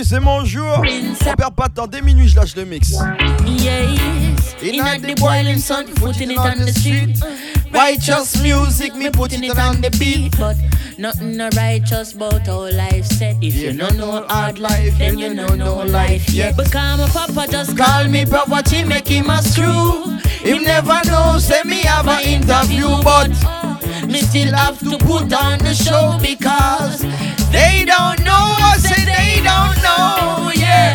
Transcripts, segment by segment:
Aujourd'hui c'est mon jour. On perd pas de temps. Dès minuit, je lâche le mix. Yes. In, in the boiling sun, putting it on the street. Righteous music, me putting it on the beat. But nothing no righteous about our life set. If you know hard life, then you know life yet. Call my papa, just call me poverty, make him a screw. Him never know, say me have an interview, but oh, me still have to put on the show because they don't know, say they don't know, yeah.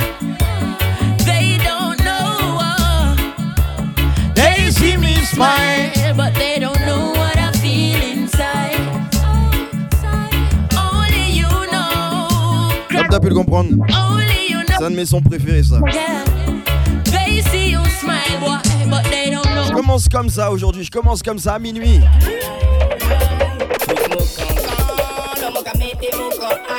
They don't know. Uh. They see me smile. t'as pu le comprendre. C'est un de mes sons préférés, ça. Je commence comme ça aujourd'hui, je commence comme ça à minuit.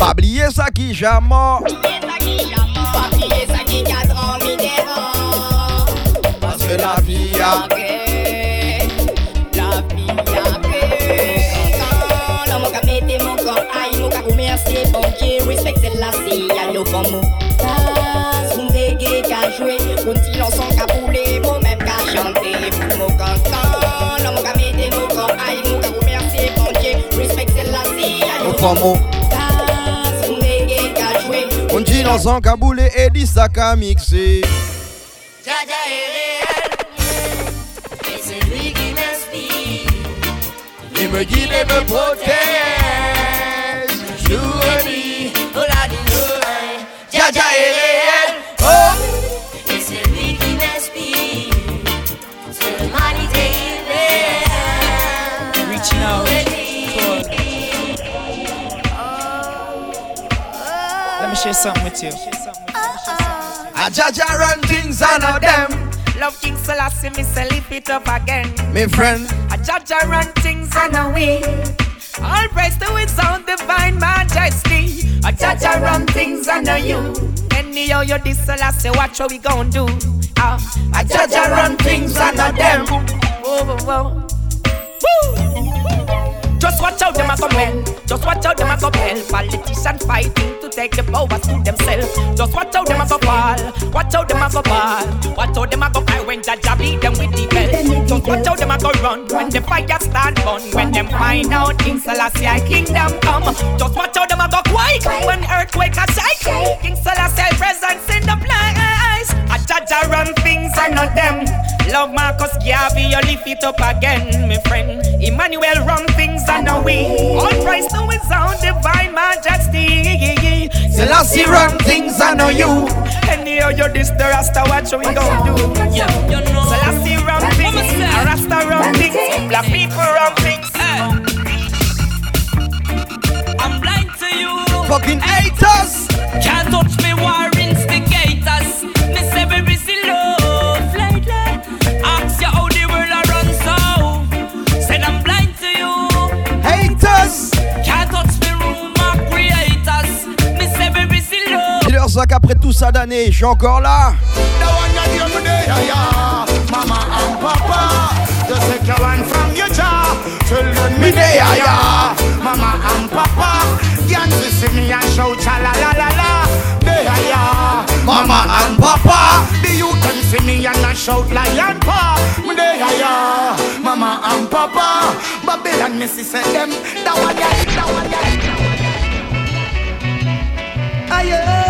Pas oublier ça qui jamais mort. Pas oublier ça qui a dormi devant Parce que la vie a bon mot. Cause un reggae qu'a joué, continue son qu'a boulé, moi même qu'a chanté pour mon cancan. L'homme qu'a mis des mots comme aïe, mon qu'a remercié, bon Dieu, respect c'est la vie, aïe, bon mot. Cause un reggae qu'a joué, continue son qu'a boulé et dit ça qu'a mixé. Jaja est réel, et c'est lui qui m'inspire. Il me guide et me protège, jour et nuit. Jaja est réel. Something with you. A Jaja run things on of them. Love King Selassie, me say lift it up again. Me friend. A Jaja run things on a way. All praise to his own divine majesty. A judge run things under you. Anyhow, you this last say, watch what we gon' do. Uh, a judge run things under them. Whoa, whoa, whoa. Woo. Just watch out, them a come men. Just watch out, them a come hell. Politicians fighting to take the power to themselves. Just watch out, them a go fall. Watch out, them a go fall. Watch out, them a go cry when Jaja beat them with the bell. Just watch out, them a go run when the fire start burn. When them find out King Selassie kingdom come. Just watch out, them a go quake when earthquake a shake. King Selassie presence in the eyes. I judge around things I not them. Love Marcus Garvey, you lift it up again, my friend. Emmanuel run things and a we. Oh. All praise to his own divine majesty. Selassie run things and know you. Any you this the Rasta, watch what we gon' do. Yeah, you know. Selassie run things, Rasta run things, black people run things. I'm blind to you. Fucking haters. Can't touch me, warring stick. Après tout ça d'années, je suis encore là. Mama and Papa, just take your hand from your jaw. Children, me there, yeah, yeah. Mama and Papa, can't you see me and shout cha la la la la? There, yeah, yeah. Mama and Papa. The you can see me and I shout lion paw. Me there, yeah, yeah. Mama and Papa, Babylon, me see say them. That one, yeah, that one, yeah. Aye,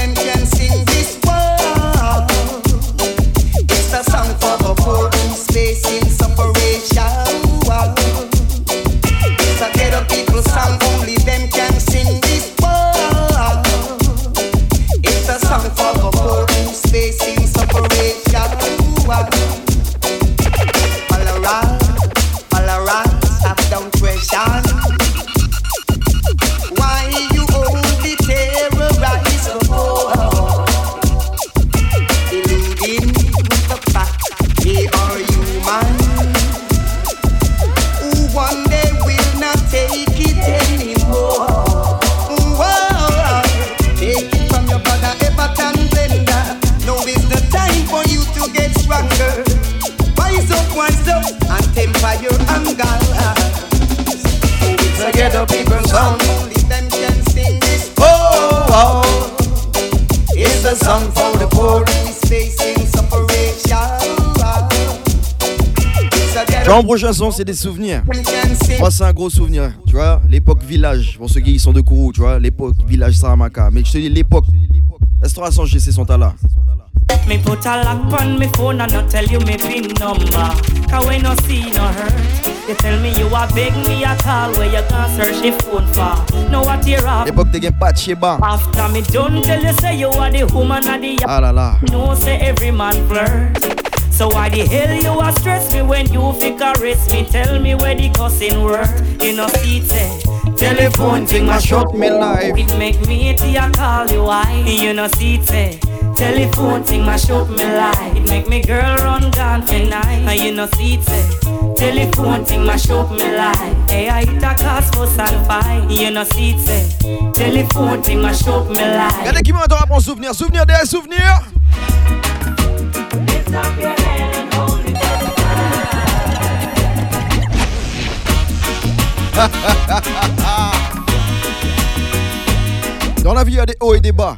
It's a ghetto Jean prochain son, c'est des souvenirs. Moi, c'est un gros souvenir. Tu vois, l'époque village. Pour ceux qui sont de Kourou, tu vois, l'époque village Saramaka. Mais je te dis, l'époque. Restauration GC sont là. Me put a lock on me phone and not tell you me pin number. Cause when no see no hurt, you tell me you are beg me a call where you can search the phone for. Know what you're up. L'époque, pas de. After me done tell you say you are the woman of the Ah là là. No say every man flirt. So why the hell you a stress me when you fi caress me? Tell me where the cussing work. You know see it telephone thing mash up me life. It make me hate you call you why? You know say telephone thing mash up me life. It make me girl run gone for night. And you know say telephone thing mash up me life. Hey I hit a cause fuss and fight. You know see it telephone thing mash up me life. Regardez qui m'entend pour souvenir. Souvenir des souvenirs. Dans la vie, il y a des hauts et des bas.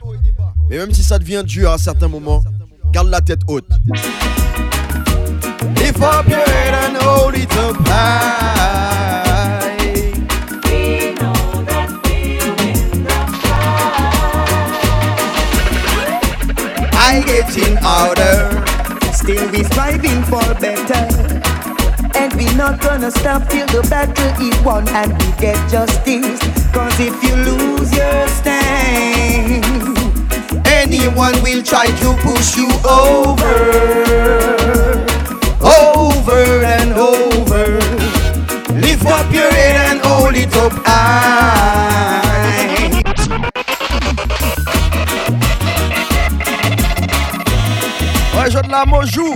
Mais même si ça devient dur à certains moments, garde la tête haute. Up your head and hold it up high. I getting harder. Still we striving for better. And we not gonna stop till the battle is won and we get justice. Cause if you lose your stand, anyone will try to push you over. Over and over. Lift up your head and hold it up high. Je de la Mojou.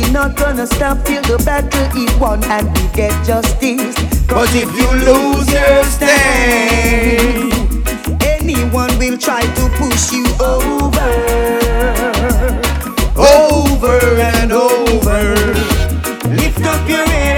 we not gonna stop till the battle is won and we get justice. Cause, if you lose your stand, anyone will try to push you over, over and over. Lift up your head.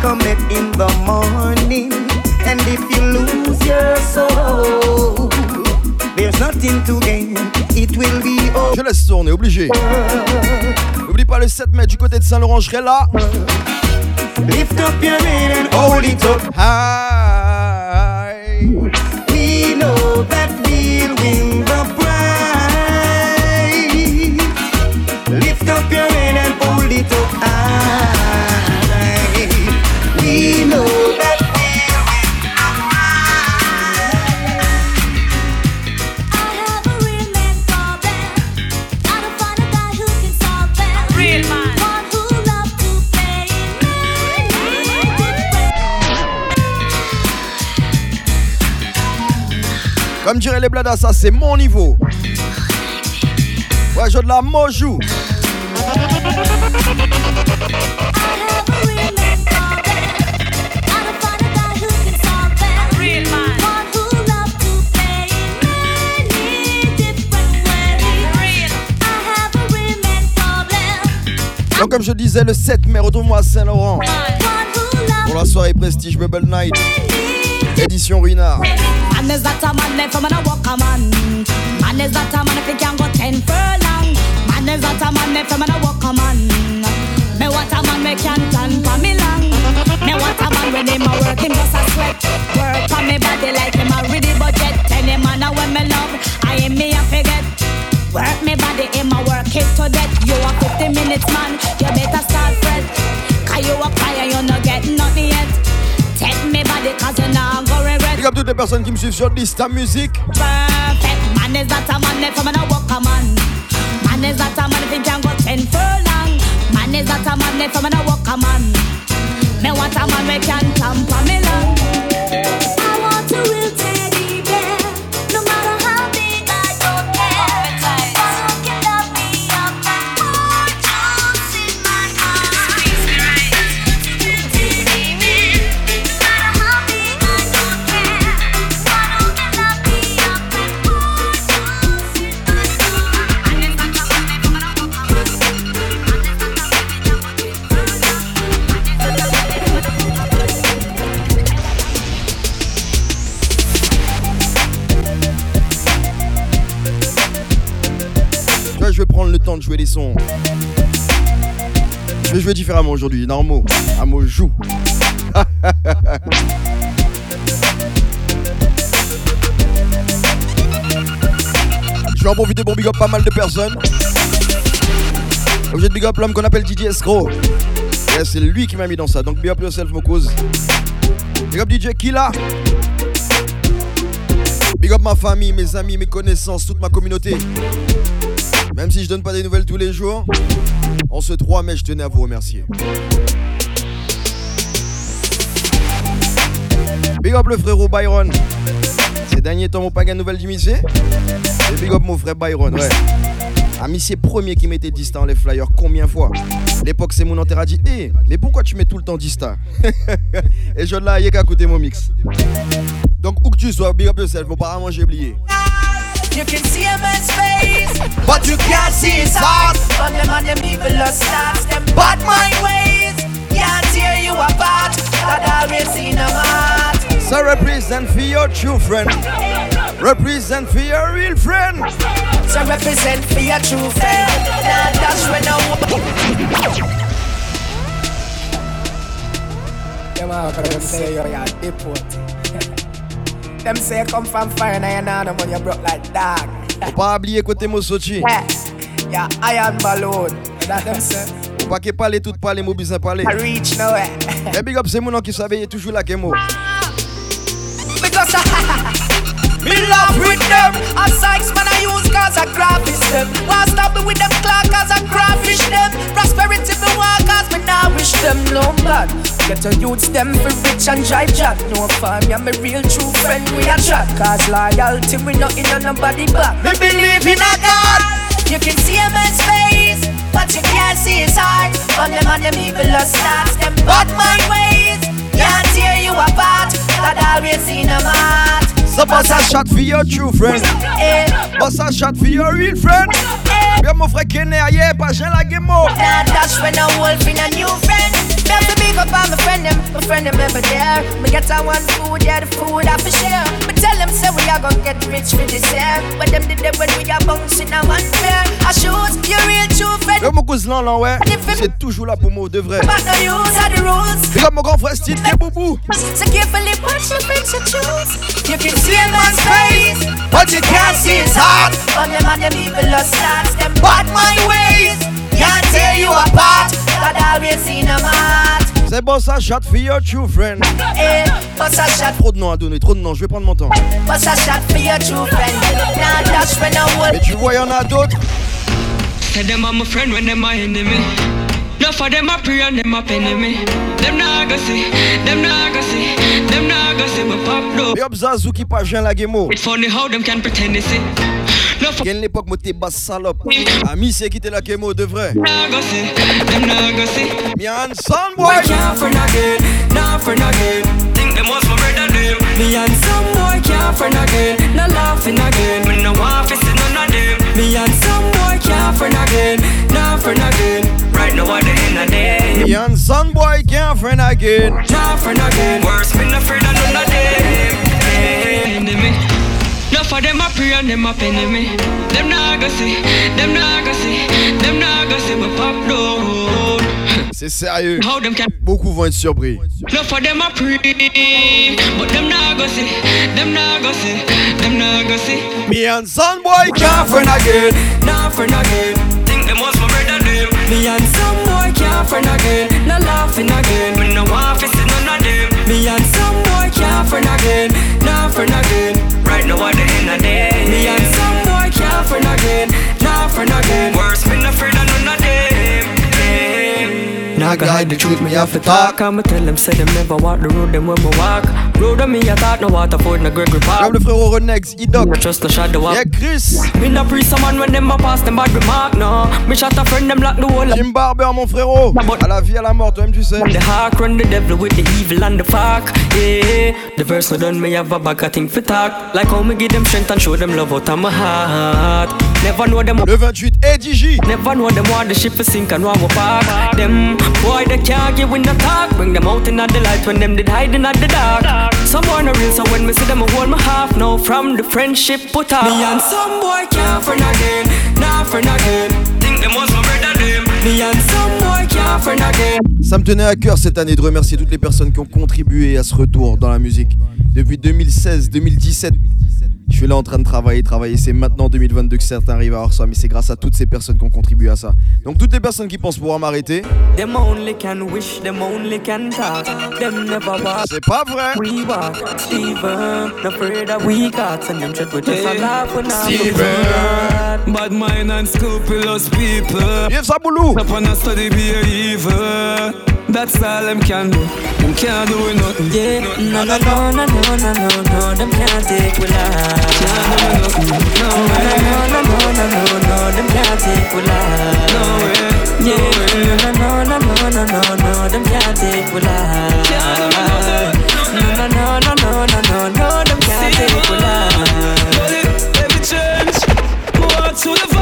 Cometh in the morning. And if you lose your soul, there's nothing to gain. It will be over. Je laisse tourner, obligé. N'oublie pas le 7 mai du côté de Saint-Laurent, je serai là. Lift up your head and hold it up high. les bladas, ça c'est mon niveau. Ouais, je de la mojou. Donc comme je disais, le 7 mai, retrouve-moi à Saint-Laurent. Pour la soirée Prestige Bubble Night. Édition Ruinard. Man is that a man if I'm gonna walk a man. Man is that a man if he can go ten furlong. Man is that a man if I'm gonna walk a man. Me want a man we can stand for me long. Me want a man when him a work him just a sweat. Work for me body like him a ready budget. Any man a when me love, I ain't me a forget. Work me body him a work it to death. You a 50 minutes man, you better start fret. Cause you a fire, you no get nothing yet. Take me body cause you not go regret. Big up toutes les personnes qui me suivent sur Dysta Music. perfect. Man is that a man if I'm gonna walk a man. Man is that a man if he can go ten furlong. Man is that a man if I'm gonna walk a man. Me want a man we can tamper me long. Je vais jouer différemment aujourd'hui, normaux. À mot joue. Je vais en profiter pour big up pas mal de personnes. Obligé de big up l'homme qu'on appelle DJ Escro. Ouais, c'est lui qui m'a mis dans ça. Donc big up yourself, mon cause. Big up DJ Killa. Big up ma famille, mes amis, mes connaissances, toute ma communauté. Même si je donne pas des nouvelles tous les jours, en ce 3 mai, je tenais à vous remercier. Big up le frérot Byron. Ces derniers temps, mon pas gagné nouvelle du. Et big up mon frère Byron, ouais. Un Missé premier qui mettait Dista dans les flyers, combien de fois? L'époque, c'est mon enterre a dit Hé, mais pourquoi tu mets tout le temps Dista Et je l'ai, qu'à écouter mon mix. Donc, où que tu sois, big up yourself, bon, apparemment, j'ai oublié. You can see a man's face, but you can't see his heart. But them and them evil lust starts, them bad mind ways can't tear you apart. God always in a heart. So represent for your true friend. Represent for your real friend. So represent for your true friend. Now that's when I Them all gonna say you're a deported. Them say come from fire and you're not the money you broke like dog. Faut pas oublier côté Mosochi. Yeah, iron balloon. That them say. Faut pas qu'il parle tout parler, mot bizarre parler. I reach nowhere. Et big up, c'est mon nom qui savait toujours là, Kemo. Because me love with them. A Sykes man I use cause I graphish them. Want stop me with them clock cause I graphish them. Prosperity me want cause me now wish them no bad. Get to use them for rich and drive jack. No fun, me and my real true friend we a chat. Cause loyalty we not in on nobody back. Me believe in a God. You can see a man's face, but you can't see his heart. On them and them evil starts, them bad mind ways. Can't tear you apart. God always in a heart. So bust a shot for your true friend. Eh, Bust a shot for your real friend. eh. Bien mon frère Kené, aïe, pas Jean la Guémo. Now dash when a wolf in a new friend. To big up all my friend friend them ever there. Me get a one food, yeah, the food I for share. Me tell them say we are gonna get rich for this year. But them did them when we are bouncing a one fair. I your real true friend. Bien mon cousin là, ouais. C'est toujours là pour moi, de vrai. But no use are the rules. Bien mon grand frère Steve, des boubou. So carefully watch your friends you choose. You can see a man's face, But you can't see his heart. but them and them evil. Them bad my ways can't tear you apart. God always in a. C'est bon ça, shot for your true friend. Eh, bust a shot, Trop de noms à donner, trop de noms, je vais prendre mon temps. bust a shot for your true friend. Now dash when I wolf. Mais tu vois, y en a d'autres. Say them I'm a friend when they're my enemy. No for them a pray and them a penny me. Them nah go see, them nah go see, them nah go see me pop low. Et hop, Zazou qui pas Jean la Guémo. It's funny how them can pretend they see. No for Quelle l'époque, moi t'es basse salope. Ami, c'est qui t'es la Guémo, de vrai. nah go see, them nah go see. Mian Soundboy. can't friend again, nah friend again. Think them was my brother them. Me and some boy can't friend again, no laughing again. Me no want to see none of them. Me and some boy can't friend again, nah friend again. Right now at the end of day. Mian Soundboy, can't friend again. Nah friend again. Worse, me no afraid of none of them. No for them a pray and them a penny me. Them go see, them go see, them go see me pop down. C'est sérieux. How them can Beaucoup vont être surpris. Them a pray, but them go see, them go see, them go see. Mian Soundboy, can't friend again. Nah friend again. Think them was my brother them. Me and some boy can't friend again, no laughing again. Me no want to see none of them. Me and some boy can't friend again, nah friend again. Right now at the end of day. Me and some boy can't friend again, nah friend again. Worse, me no afraid of none of them. Go hide the truth, me have to talk. I'ma tell them, say them never walk the road, them when me walk. Road on me, I thought no Waterford, no Gregory Park. Comme le frérot Renex, Idoc. Trust the shadow Yeah, up. Chris. Me no pre someone when them a pass them bad remark, no. Me shot a friend, them lock the whole Jim Barber, mon frérot. À la vie, à la mort, toi-même, tu sais. The hawk run the devil with the evil and the fuck. Yeah, the verse no done me have a bag of thing for talk. Like how me give them strength and show them love out of my heart. Never know them. Le 28, Eddie J. Never know them want the ship to sink and want to park. Them boy they can't get with no talk. Bring them out in the light when them did hiding at the dark. Someone a real so when me see them I hold my half now from the friendship put off. Me and some boy can't friend again, nah friend again. Think them was my brother them. Me and some boy can't friend again. Ça me tenait à cœur cette année de remercier toutes les personnes qui ont contribué à ce retour dans la musique. Depuis 2016, 2017, je suis là en train de travailler, travailler. C'est maintenant 2022 que certains arrivent à avoir ça, mais c'est grâce à toutes ces personnes qu'on contribue à ça. Donc toutes les personnes qui pensent pouvoir m'arrêter. C'est pas vrai. People. Yes, That's all them can do. Them can't do nothing. Yeah, no, no, no, no, no, no, no, no, them can't take we life. Can't do nothing. No No, no, no, no, no, no, no, them can't take we life. No way. Yeah, no, no, no, no, no, no, no, them can't take we life. No, no, no, no, no, no, no, no, them can't take we life. But it, every change. Go out through the valley of the shadow of death.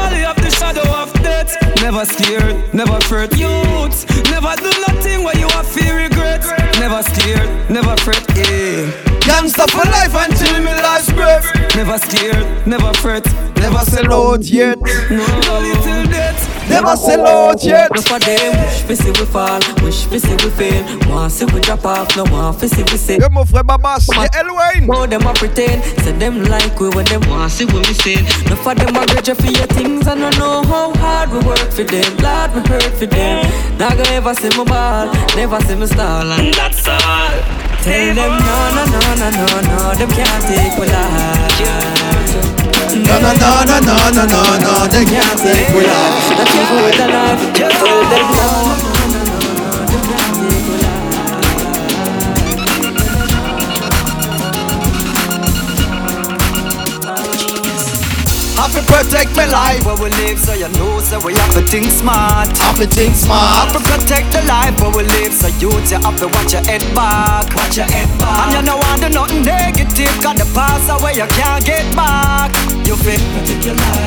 Never scared, never fret. Youth, never do nothing where you have fear regret. Never scared, never fret. Yeah. Gangsta for life until me life's breath. Never scared, never fret. Never sell out yet. No, little death. Never sell out yet. No for them, wish fi see we fall, wish fi see we fail. Want see we drop off, no want fi see we say. Yo mon frère Babas, yeah, El Wayne. How them a pretend, say them like we when them want see we missing. No for them a grudge for your things and I know how hard we work for them. Lord we hurt for them. Not gonna ever see me ball, never see me stall and that's all. Tell them no no no no no no, them can't take we life. No, no, no, no, no, no, no, no, they can't take we life. That's even with the life. Tell them no Have to protect my life. where we live, so you know, so we have to think smart. Have to think smart. Have to protect the life where we live, so you you have to watch your head back. Watch your head back. And you know want do nothing negative, got the past away you can't get back. You fit,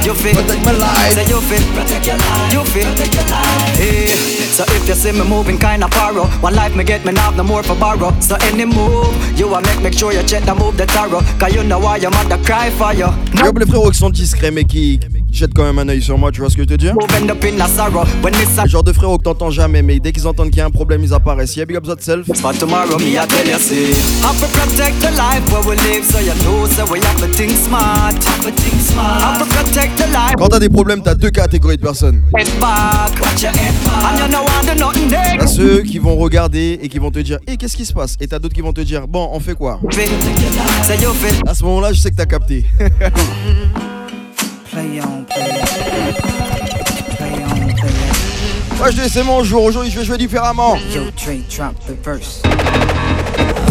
you fit, Protect my life. say you fit, protect your life. you fit. Hey, so if you see me moving kinda paro, one life me get me have no more for borrow. So any move, you a make make sure you check the move the tarot, cause you know why your mother cry for you. Frérots qui sont discrets mais qui jettent quand même un œil sur moi, tu vois ce que je te dis Move end up in a sorrow when this Le genre de frérots que t'entends jamais mais dès qu'ils entendent qu'il y a un problème ils apparaissent. Yeah, big up self. But tomorrow me I tell you see. Have to protect the life where we live So you know so we have to think smart. Have to think smart. Have to protect the life. Quand t'as des problèmes, t'as deux catégories de personnes. Head back. Watch your head back. And you know I do nothing T'as next ceux qui vont regarder et qui vont te dire Eh qu'est-ce qui se passe? Et t'as d'autres qui vont te dire Bon on fait quoi? Fit Say you fit À ce moment là je sais que t'as capté Moi je dis c'est mon jour, aujourd'hui je vais jouer différemment. Yo, Trey, drop the verse.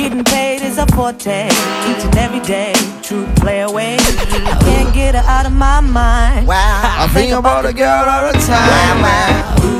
Getting paid is a forte, each and every day. True play away. I can't get her out of my mind. I think about a girl all the time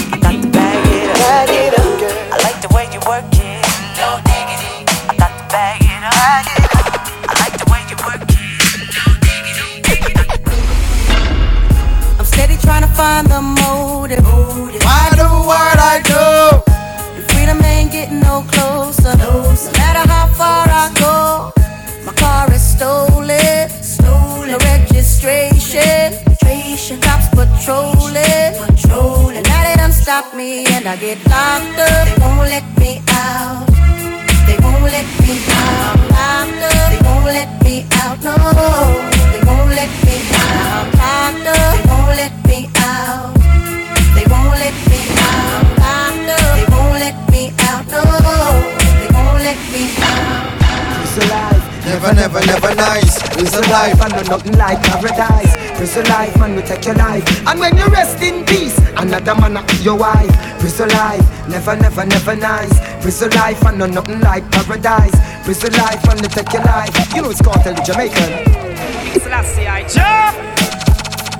Work it. No diggity. I got to bag it up. Bag it up. I like the way you work it. I'm steady trying to find the motive. Why do what I do The freedom ain't getting no closer. No matter how far I go, my car is stolen. Stolen. No registration. Cops. Patrolling. Stop me and I get locked up. They won't let me out. They won't let me out. Locked up. They won't let me out. No. They won't let me out. Locked up. They won't let me out. They won't let me out. Locked up. They won't let me out. No. They won't let me out. It's alive. Never, never, never nice It's a life I know nothing like paradise. Prison life, man, we take your life. And when you rest in peace, another man a your wife. Prison life, never, never, never nice. Prison life, I know nothing like paradise. Prison life, man, we take your life. You know it's called the Jamaican. Selassie, I Jah.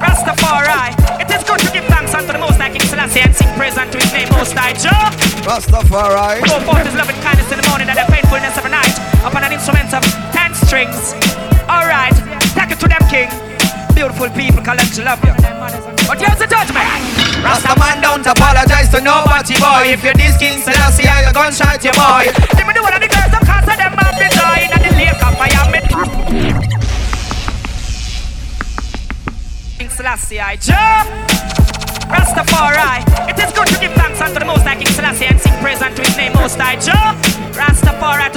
Rastafari. It is good to give thanks unto the Most High King Selassie and sing praise unto His name, Most High Jah. Rastafari Go forth His loving kindness in the morning and the faithfulness of the night upon an instrument of ten strings. All right, take it to them, King. Beautiful people, collect to love you. But here's the judgment. Rasta man don't apologize to nobody, boy. If you're this King Selassie, I a gunshot you, boy. Let me do one of the girls, them cause of them have the joy in the lake of. Me King Selassie, I Jah. Rastafari. It is good to give thanks unto the Most High King Selassie and sing praise unto His name, Most High Jah. Rastafari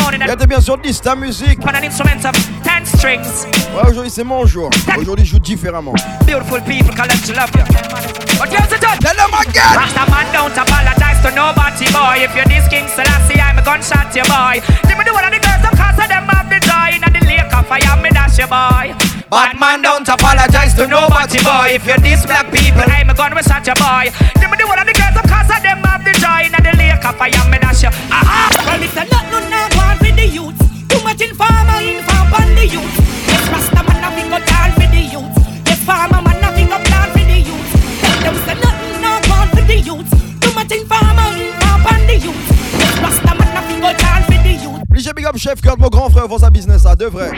morning Et and t'es bien sur 10, ta musique upon an instrument of ten strings. Ouais aujourd'hui c'est mon jour Aujourd'hui je joue différemment Beautiful people collect to love you. But here's the judge. Tell them again Rasta man don't apologize to nobody, boy. If you're this King Selassie, I'm a gunshot you, boy. Let me do one of the girls, them cause of them have the joy in the lake of fire, me dash you, boy. Bad man don't apologize to nobody, boy. If you're this black people, I'm a gun we shot you, boy. Let me do one of the girls, them cause of them have the lake of fire, me dash you. Aha! Ah. Well, it's a not no now one for the youth. Too much informer, inform on the youth. Yes, Rasta man a big up down for the youth. Yes, farmer man a big up down for the youth. Was a nothing now one for the youth. Too much informer, inform on the youth. Youth. Obligé big up chef Kurt, mon grand frère sa business à de vrai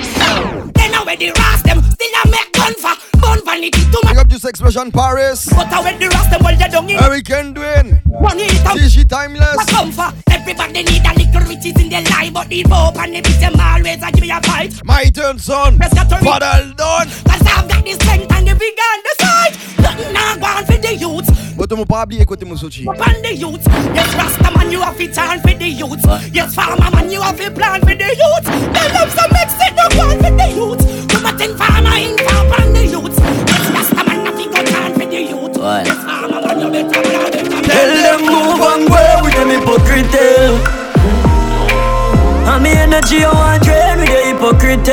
Then I the ras them, still I make gun for. Vanity too much. Big up du Explosion Paris But I when the ras them, well they don't in. Hurricane Dwayne Money it up. DJ Timeless What? Everybody need a little riches in their life, but the Pope and the them always a give me a fight. My turn son. Father done Cause I've got the strength and the big and the mon pas oublier côté mon soutien. Pan the youth. Yes, Rasta man, you have to turn for the youth. Yes, farmer man, you have to plan for the youth. They love some mix it, no plan for the youth. Come at in farmer in farm pan the youth. Yes, Rasta man, have to go turn for the youth. Yes, farmer man, you better plan for Tell them move and go with them hypocrite And me energy I want drain with the hypocrite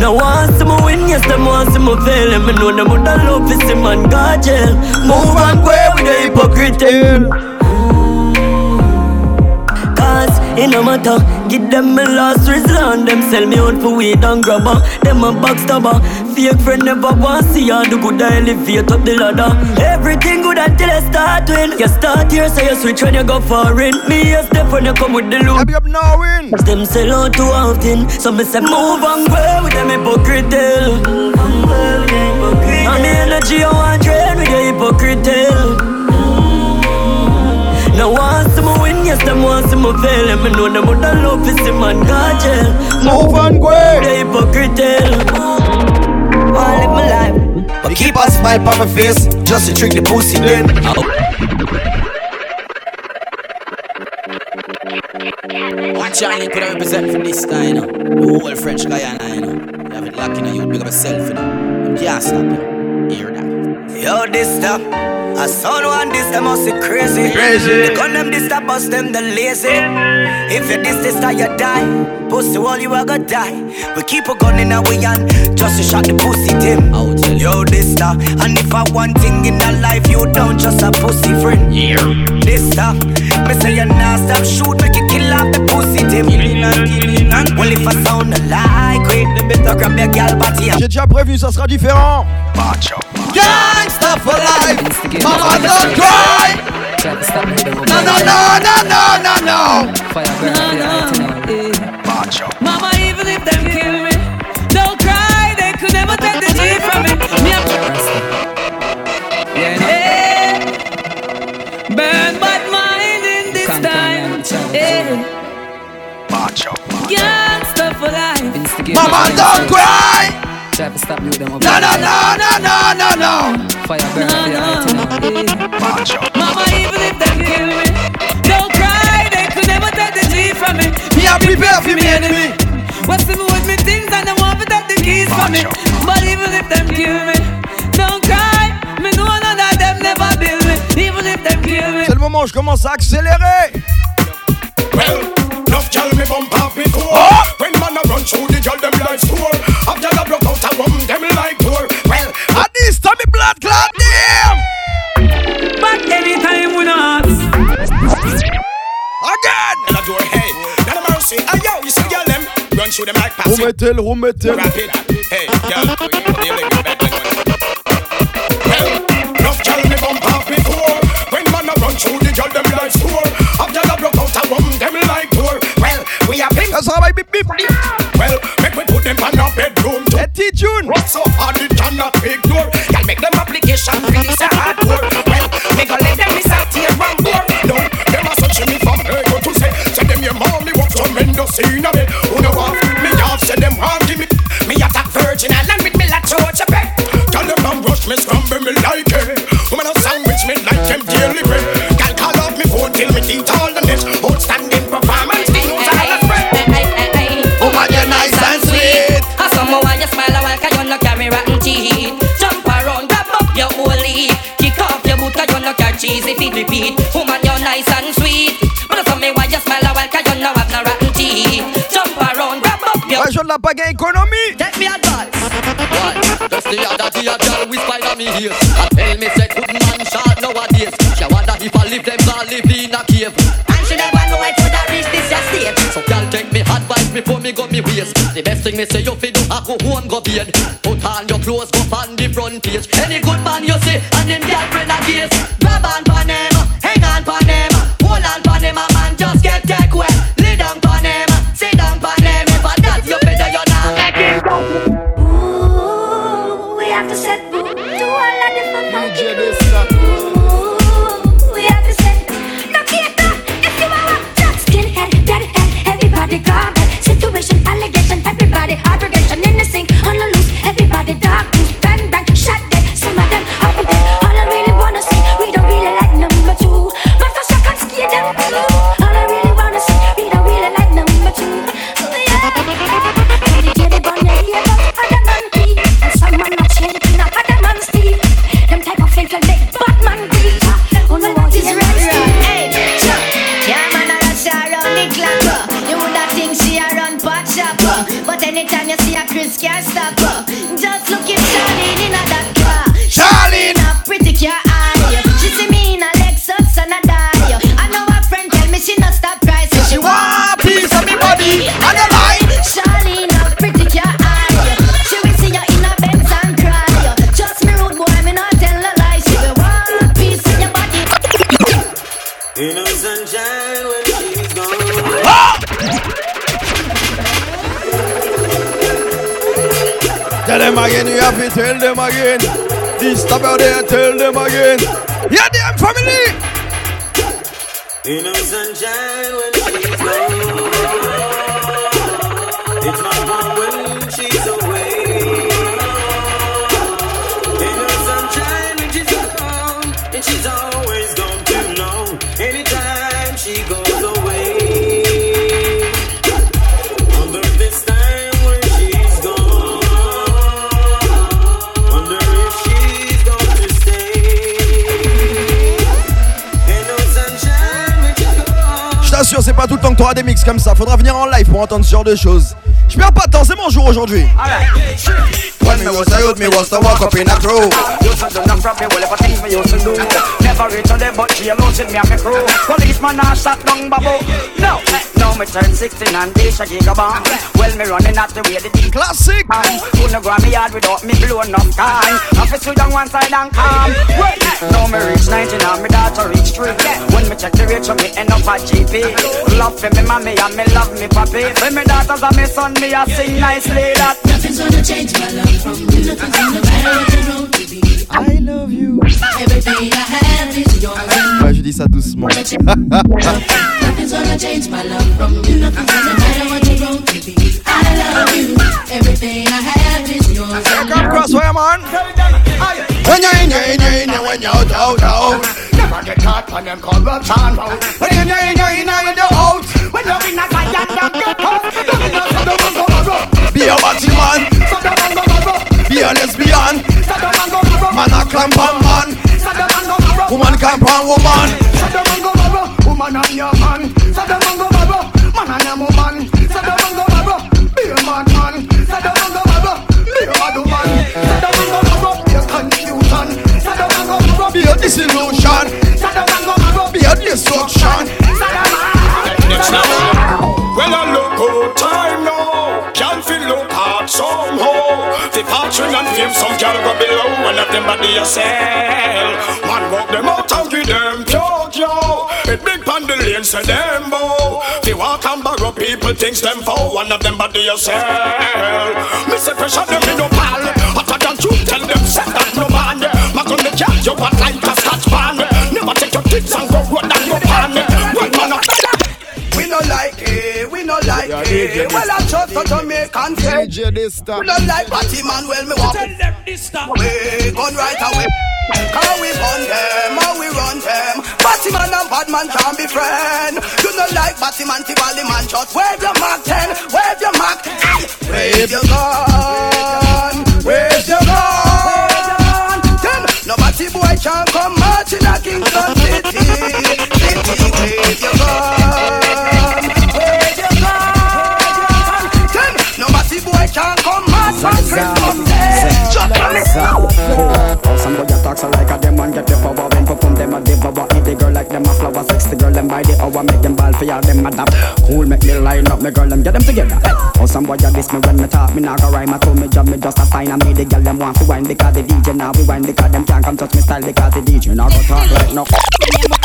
Now want some win, yes, them want some fail And me know them would love to see man God jail Move and go with the hypocrite it no matter Give them my last resort. Them sell me out for weed and grabber Them a backstabber Fake friend never want see all the good I elevate up the ladder. Everything good until I start win. You start here so you switch when you go foreign. Me a step when you come with the loot. Happy up now win. Them sell out too often So me say move and go with them hypocrite Move and go with them hypocrite And the energy I want drain with the hypocrite now want some win, yes, them want some fail And me know them would love to see man God jail Move and go The hypocrite Wanna live my life But keep a smile on my face Just to trick the pussy then Watch out, you could represent for this guy, you know. The whole French Guyana, you know. You have it locking on you, big up yourself, you know. You can't stop you. Hear that. Yo, this stuff. A son one this, them must be crazy. Crazy. The gun them this, that bust them the lazy. If you this, this, that you die. Pussy all you are gonna die. We keep a gun in our hand, just to shot the pussy dim. Yo, this stuff. And if I one thing in that life, you don't just a pussy friend. Yeah. This stuff. Me say you not stop shoot, make you kill off the pussy dim. Well, if I sound like it, then better grab your gal body. J'ai déjà prévenu, ça sera différent. Gangsta for life. Mama don't cry. No, no, no, no, no, no, no. Mama, even if them kill me, don't cry. They could never take the G from me. Me Hey. Burn bad mind in this time. Hey. Gangsta for life. Mama don't cry. Try to stop you them up. No, no, no, no, no, no, no. Fire burn No, for no. your head, Mama, even if them kill me, don't cry. They could never take the G from me. Me a prepare for me enemy. What's the with me things and they want to take the keys from me. But even if them kill me, don't cry. Me know none of them never build me. Even if them kill me. C'est le moment où je commence à accélérer. Well, enough girl me bump off me core. Oh! When man a run through the girl them like score. Up girl a broke out a rum them like tour. Well, At this time, me blood clot them. But anytime we not. Again. in a door hey, not a mercy. Hey yo, you see girl them run through them like pass. Remettez le, remettez le. Rapid, hey girl, you live it back like one. Well, enough girl me bump off me core. When man a run through the girl them like score. Up girl a broke out a rum them like tour. Well, we have been Ça sera by bip bip. Well, Et T-Tune. Rock so hard it cannot ignore. Y'all make them application fees a hard work. Well, me go let them miss a tear one more. No, them a search me from go to say. Say them your mommy work tremendous in a up your Ouais, je de la pagaille économie. Take me advice Just the other day a girl whisper in me ears I tell me say good man short nowadays. She wonder if I live them all live in a cave. And she never know I could have reached this your state So girl take me advice before me go me waist The best thing me say you fi do I go home go bed. Put on your clothes go on the front page. Any good man you see and them girlfriend a gaze Grab on again, you have to tell them again. This stop out there, tell them again. Yeah, damn family. Ain't no sunshine when she's gone. It's not c'est pas tout le temps que t'auras des mix comme ça. Faudra venir en live pour entendre ce genre de choses. Je perds pas de temps, c'est mon jour aujourd'hui. When me was a youth, me was to walk up in a crew. Used to do nothing from me, well, if I things me used to do. Never reach on them, but she alone send me and me crew. Policeman a shot down babu. No, now me turn 16 and they a gigabomb. Well, me running at the way the deep classic. Couldn't go me yard without me blow enough time. Office sit down one side and calm. Well, now me reach 19 and me daughter reach 3. When me check the rate, me end up at GP. Love for me mommy and me love me papi. For me daughters and me son, me a sing nicely that. Nothing's gonna change my love from you. Nothing's gonna matter what you wrote to be. I love you. Everything I have is yours. Ouais, je dis ça doucement. Nothing's gonna change my love from you. Nothing's gonna matter what you wrote to be. I love you. Everything I have is yours. Come crossfire, man. When you're in, you're in, you're in, when you're out, out, out. Never get caught on them corruption road. When you're in, you're in, you're in, you're out. When you're in a side, you're get caught. You're in a side, you're go marrow. Be a batty man. A lesbian. Side, you're go marrow. Man a clamp on man. Side, you're go marrow. Woman clamp on woman. Side, you're go marrow. Woman and your man. Side, you're go marrow. Man and your woman. Side, you're go marrow. Be a mad man. Side, you're go marrow. Be a mad woman. Side, you're go marrow. Be a confusion. Side, you're go marrow. Be a disillusion. Side, you're go marrow. Be a destruction. Well, Fortune and fame, some girl go below. One of them body sell. Man walk them out and give them pure yo. It big pan the say them bow. They walk and borrow people, things them for. One of them body sell. Me say pressure them in no pal. Like it. Well, I just a Jamaican say. DJ this We no like Batty man, well, me walk. Tell them this time. We gun right away. How we run them, how we run them. Batty man and bad man can't be friend. You no like Batty man, Tivoli man, just wave your mark 10, wave your mark. Aye. Wave your gun, wave your gun. Then no Batty boy can come marching a Kingston City. City, wave your gun, come march on Christmas Some boy talk so like a them and get the power when perform them a devour Eat the girl like them a flower Sex the girl them by the hour Make them ball for ya them adapt Cool make me line up me girl them get them together hey. Oh some boy diss me when me talk Me nah go rhyme I told me job me just a sign And me the girl them want to wine Because the DJ now we wine Because them can't come touch me style Because the DJ now go talk like no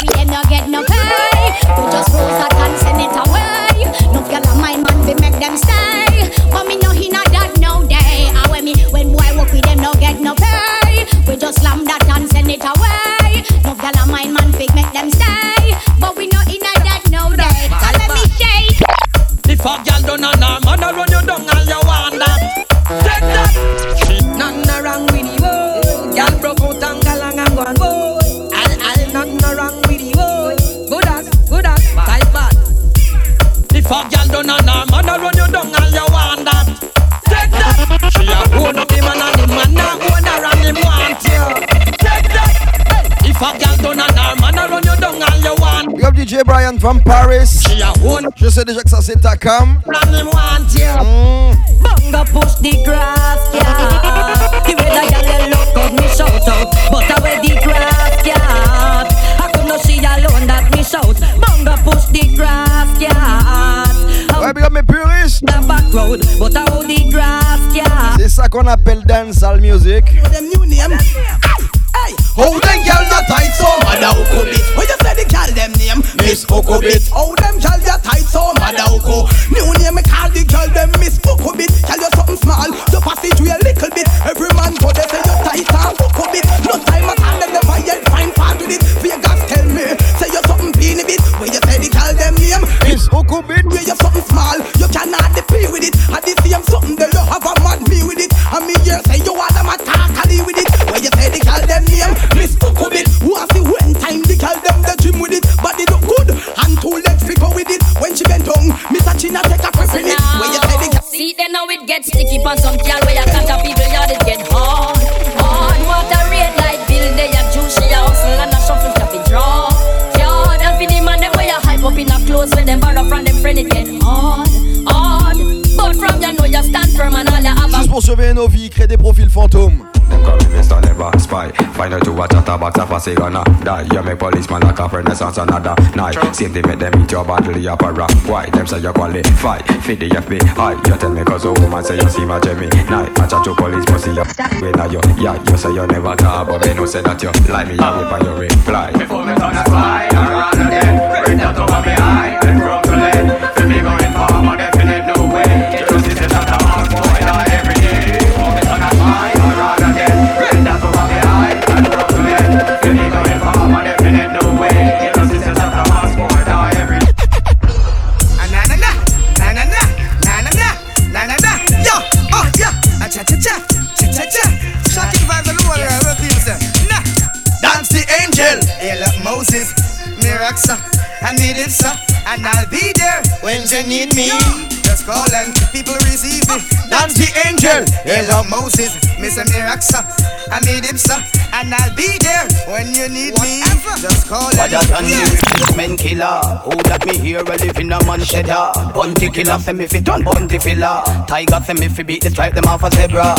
We them no get no pay. We just rose that and send it away. No girl of my man we make them stay. But me no not that no day. Ah when me when boy walk with them no get no pay. We just slam that and send it away. No girl of my man we make them stay. But we no hinna that no day. So let me say. If a girl a her man a run you down and you want that. Take that. Nothing wrong with you. Girl broke out and galang and go and go Al al nothing wrong with you. Good as, good as, tight bad. If a girl a her man a run you down and you want that. Take that. She a own up the man and the man a Hey. If a girl done a her man a run you down and you want Big up DJ Brian from Paris. Je sais déjà que ça c'est ta cam. Mm. Bunga push the grass, yeah. The way the girl look out, me shout out. But I wear the grass, yeah. I could not see alone that me shout. Bunga push the grass, yeah. Ouais, big up mes puristes. The back road, but I hold the grass, yeah. C'est ça qu'on appelle dancehall music. Them new name. Hey, how them girl that tight so mad how could it? When you say the girl them name, Miss Okobit. How them girl that tight so mad how could? New name me call the girl them Miss Okobit. Tell you something small, you pass it to a little bit. Every man go there say you tight and Okobit. No time at all, them never yet find fault with it. Vegas tell me, say you something beanie bit. When you say the girl them name, Miss Okobit. Where you something small, you cannot defeat with it. And the same something that you have a mad me with it. And me here say you are them attack girl them name, Miss Okobit. Who has the when time the girl them the gym with it. Body look good and two legs fit go with it. When she bend down, Miss China take a grip in it. When you say the girl See then now it gets sticky on some girl where you catch a people yard it get hard. Hard water red light bill they a juice she a hustle and a shuffle stop it draw. Yard and for the man them where you hype up in a clothes when them borrow from them friend it get hard. Hard. But from you know you stand firm and all you have a Juste pour surveiller nos vies, créer des profils fantômes. Them call me Mr. Never Spy Find out to a chatterbox of a say gonna die. You make policeman like a renaissance another night. Same thing make them eat your bottle of a rock Why? Them say you qualify? For the FBI You tell me cause a woman say you see my Jimmy Night I chat to police but see you When are you? Yeah, you say you never talk But me no say that you lie me a whip and you reply. Before me turn a spy I run again. Bring that over me eye need me. Just call and people receive me. Dance the angel. Hey, look, Moses, Mr. Miraxa, I need him, sir, and I'll be there when you need me. Just call and Father than the replacement killer. Who that me here a live in a man cheddar Bounty Killer? Say me fi done bunty filler. Tiger say me fi beat the stripe them off a zebra.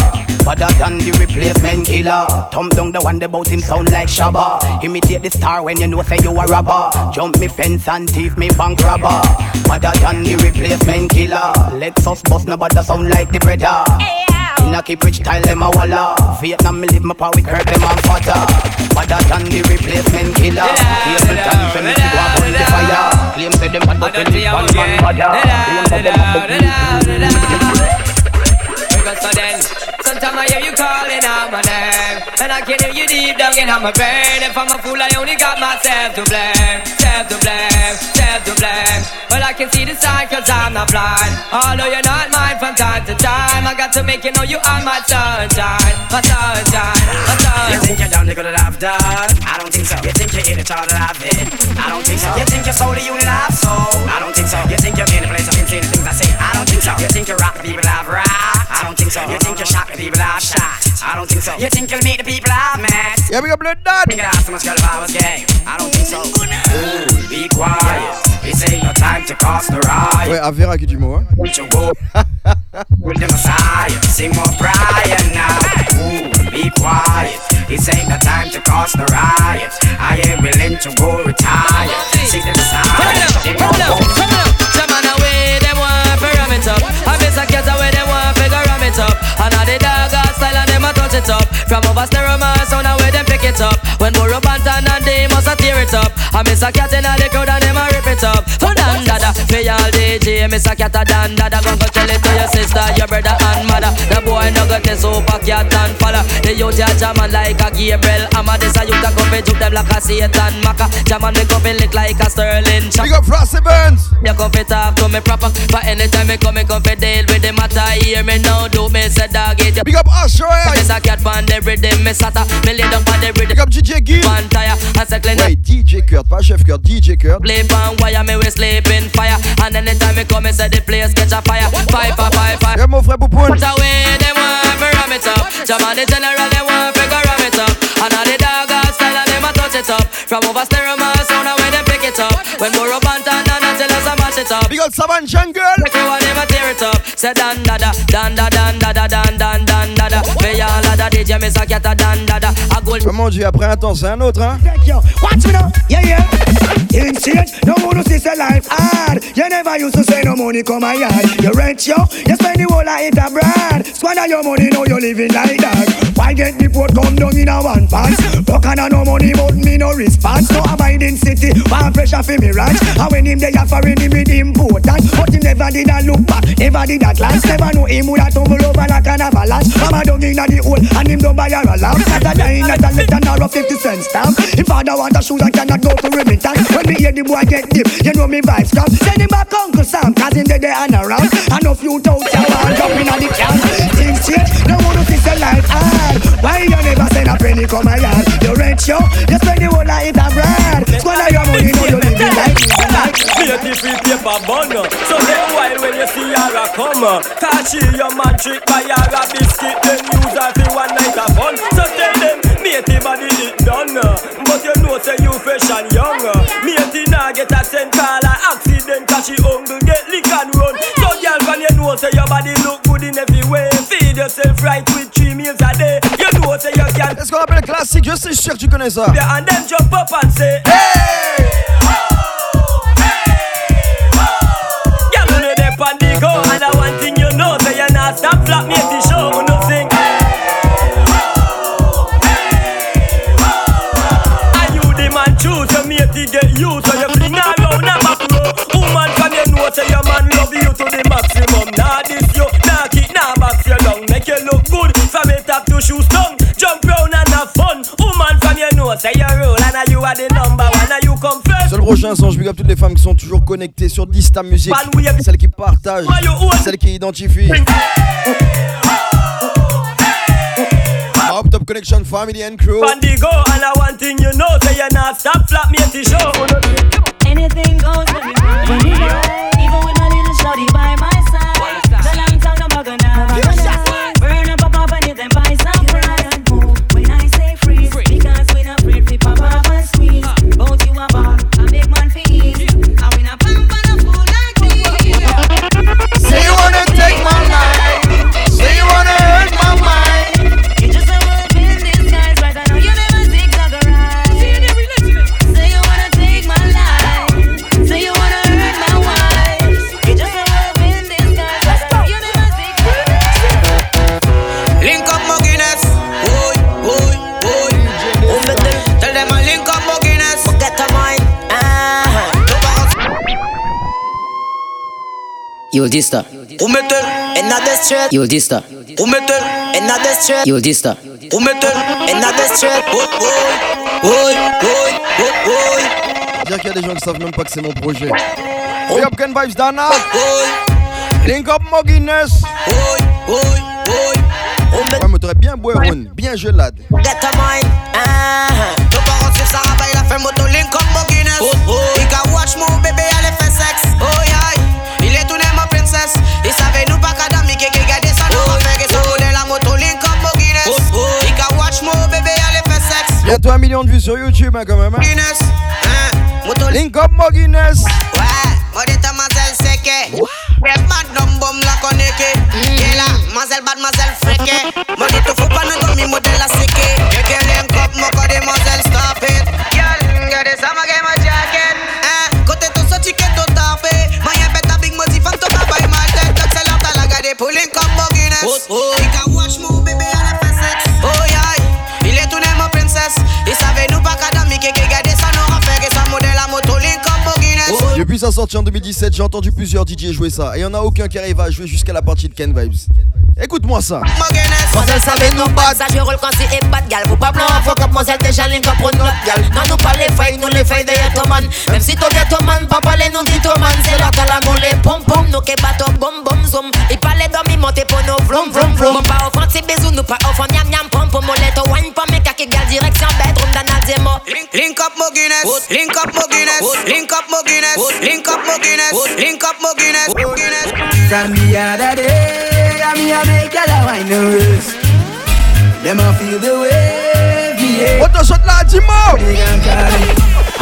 Father than the replacement killer. Thumb down the one that bout him sound like Shabba. Imitate the star when you know say you a robber. Jump me fence and thief me bank robber. Father than the replacement killer Lexus bust nobody sound like the brother in a keep rich style, them a walla. Vietnam, me live my power with curb, them and fatter. Father than the replacement killer. Time, for me to go on the fire. Claim say them bad, but when it's one man father Claim say them bad, Because so then, sometimes I hear you calling out my name And I can hear you deep down in my brain If I'm a fool, I only got myself to blame Self to blame, self to blame But I can see the sign cause I'm not blind Although you're not mine from time to time I got to make you know you are my sunshine My sunshine, my sunshine You think you're done, nigga, that I've done? I don't think so. You think you're in it all that I've been? I don't think so. You think you're the unit I've sold? I don't think so. You think you're in the place been the things I say? I don't think so. You think you're rock the people I've? I don't think so. You think you shock the people I've shot? I don't think so. You think you'll meet the people I've met? Yeah, we got blood dad. Think I'd ask so much girl if I was gay? I don't think so. Ooh, be quiet. It's ain't your time to cause the riot. Ouais, à Vera qui du mot. Hein. With your go with the Messiah. Sing more Brian now. Ooh, be quiet. This ain't the time to cause the riot. I ain't willing to go retire. Sing the Messiah. Hold up, hold up. Some From over stereo man, sound away them pick it up. When more up and they must tear it up. I miss a cat in the crowd and them a rip it up. So dada, for y'all DJ, miss a cat a dan dada. Go go tell it to your sister, your brother and mother. The boy no got this super cat and. The youth ya jamming like a Gabriel. I'm a this a youth a fi juke them like a Satan. Jamming me come fi lick like a Sterling. Big up Frosty Burns. You come fi talk to me proper. But anytime me come, me come fi deal with the matter. Hear me now, do me say dog it. Big up Usher. Eh? Miss a cat pan the rhythm, me sata. Me lay down pan the rhythm. Big up DJ Gil. Pan tire. And say clean Ouais, DJ Kurt, pas chef Kurt, DJ Kurt. Play pan wire, me we sleep in fire. And anytime me come, me say the place catch a fire. Fire, fire, fire, fire. Yeah, mon frère Poupoun. Put away, them want to ram it up. Jaman the general, them want to ram it up. And all the dog style, and them a touch it up. From over stereo, man, sound away, them pick it up. When more up and down, and until us a mash it up. Big up Saban Jungle. Make me want them a tear it up. Say dan da da, dan da dan da da dan dan dan da da. Me all a a a. A. Oh mon dieu, après un temps, c'est un autre, hein. Thank you. Watch me now. Yeah, yeah. Things change. No one see say life hard. You never used to say no money come my yard. You rent yo. You spend the whole it abroad. Squander your money, now you living like that. Why get the port come down in a one pants? Broke and no money, but me no response. No abiding city. One pressure for me ranch. And when him they offering him with important. But he never did a look back. Never did a glance. Never know him would have tumble over like an avalanche. Mama dug in the hole and him don't buy her a lamp. Not a dime, not a less than a 50 cent stamp. If father want a shoes, I cannot go to Remington. When me hear the boy get dip, you know me vibes come. Send him back Uncle Sam, cause dead there and around. And no few toes, you want jump in on the can. Things change, no one to see the life hard. Why you never send a penny come my yard? You rent yo, you spend the whole it abroad. Squander your money, know you living like Me a free paper bun So then while when you see her a come Catch you your man trick by her a biscuit. Then use her for one night of fun. So tell them matey body it done uh. But you know say you fresh and young uh. Matey nah get a cent call a accident Cause she hungry get lick and run. So girl when you know say your body look good in every way. Feed yourself right with three meals a day. You know say you can Est-ce qu'on appelle classique Je sais, je suis sûr que tu connais ça. Yeah, and then jump up and say Hey! Girl, Say you not stop flap me at the show when you sing Are you the man? Choose Your matey get you So you fling around a back row. Woman from you know Say your man love you to the maximum. Nah this you Nah kick nah box you down Make you look good From your top to shoes tongue Jump round and have fun know Say you roll And now you are the number one And you come first Sur le prochain son, je big up toutes les femmes qui sont toujours connectées sur Dista Music. Celles qui partagent, celles qui identifient. Up Top Connection Family and Crew. Bandigo, and I one thing you know, say you not stop flap me at the show. Anything goes when go. Even with my little shorty by my Yo, Dista. Où me tell, another straight. Yo, Dista. Où me tell, another straight. Yo, Dista. Où me tell, another. Oi, oi, oi, oi, oi, oi. Dire qu'il y a des gens qui savent même pas que c'est mon projet. Big up Ken Vibes Dana. Link up Mo Guinness. Ouais, mais t'aurais bien boire une, bien gelade. Get a mine. Ah, tu pars sur sa rabat, il a fait moto link up mon Guinness. Il can watch mon bébé, Bientôt un million de vues sur YouTube, hein, quand même. Hein. Guinness, hein, moto Link up Mo Guinness. Ouais, mode mademoiselle seke. Rep madame bom la koneke. Yela, mazel bad mazel freke. Mode to faut pas nous dormir modèle la seke. Keke link up mo ko mademoiselle stop it. Girl, get this sama game a jacket. Eh, côté to so ticket to tape. Maya beta big mozi fan to baba my tête. Donc c'est l'autre la gade pour link up mo Guinness. Il can Depuis sa sortie en 2017, j'ai entendu plusieurs DJ jouer ça. Et y en a aucun qui arrive à jouer jusqu'à la partie de Ken Vibes. Écoute-moi ça. Moselle savait nous battre, ça je roule quand c'est pas de gal. Faut pas blanc, faut que Moselle déjà up pour notre gal. Non, nous pas les failles, nous les failles de Yatoman. Même si ton Yatoman, pas parler, nous dit Toman. C'est là qu'à la nous les pom pom, nous qui battons bom bom zoom. Il parlait d'homme, monter pour nos vroom vroom vroom. Mon pas offrant, c'est bisous, nous pas offrant, nyam nyam pom pom. Molette, wine pom, mais kaki gal, direction bedroom, dans la démo. Link up mo Guinness, link up mo Guinness, link up mo Guinness, link up mo Guinness, oh. link up mo Guinness, oh. Guinness. From the other day, I mean I make a la wine the waist. Them a feel the way, yeah. What the shot là, dis-moi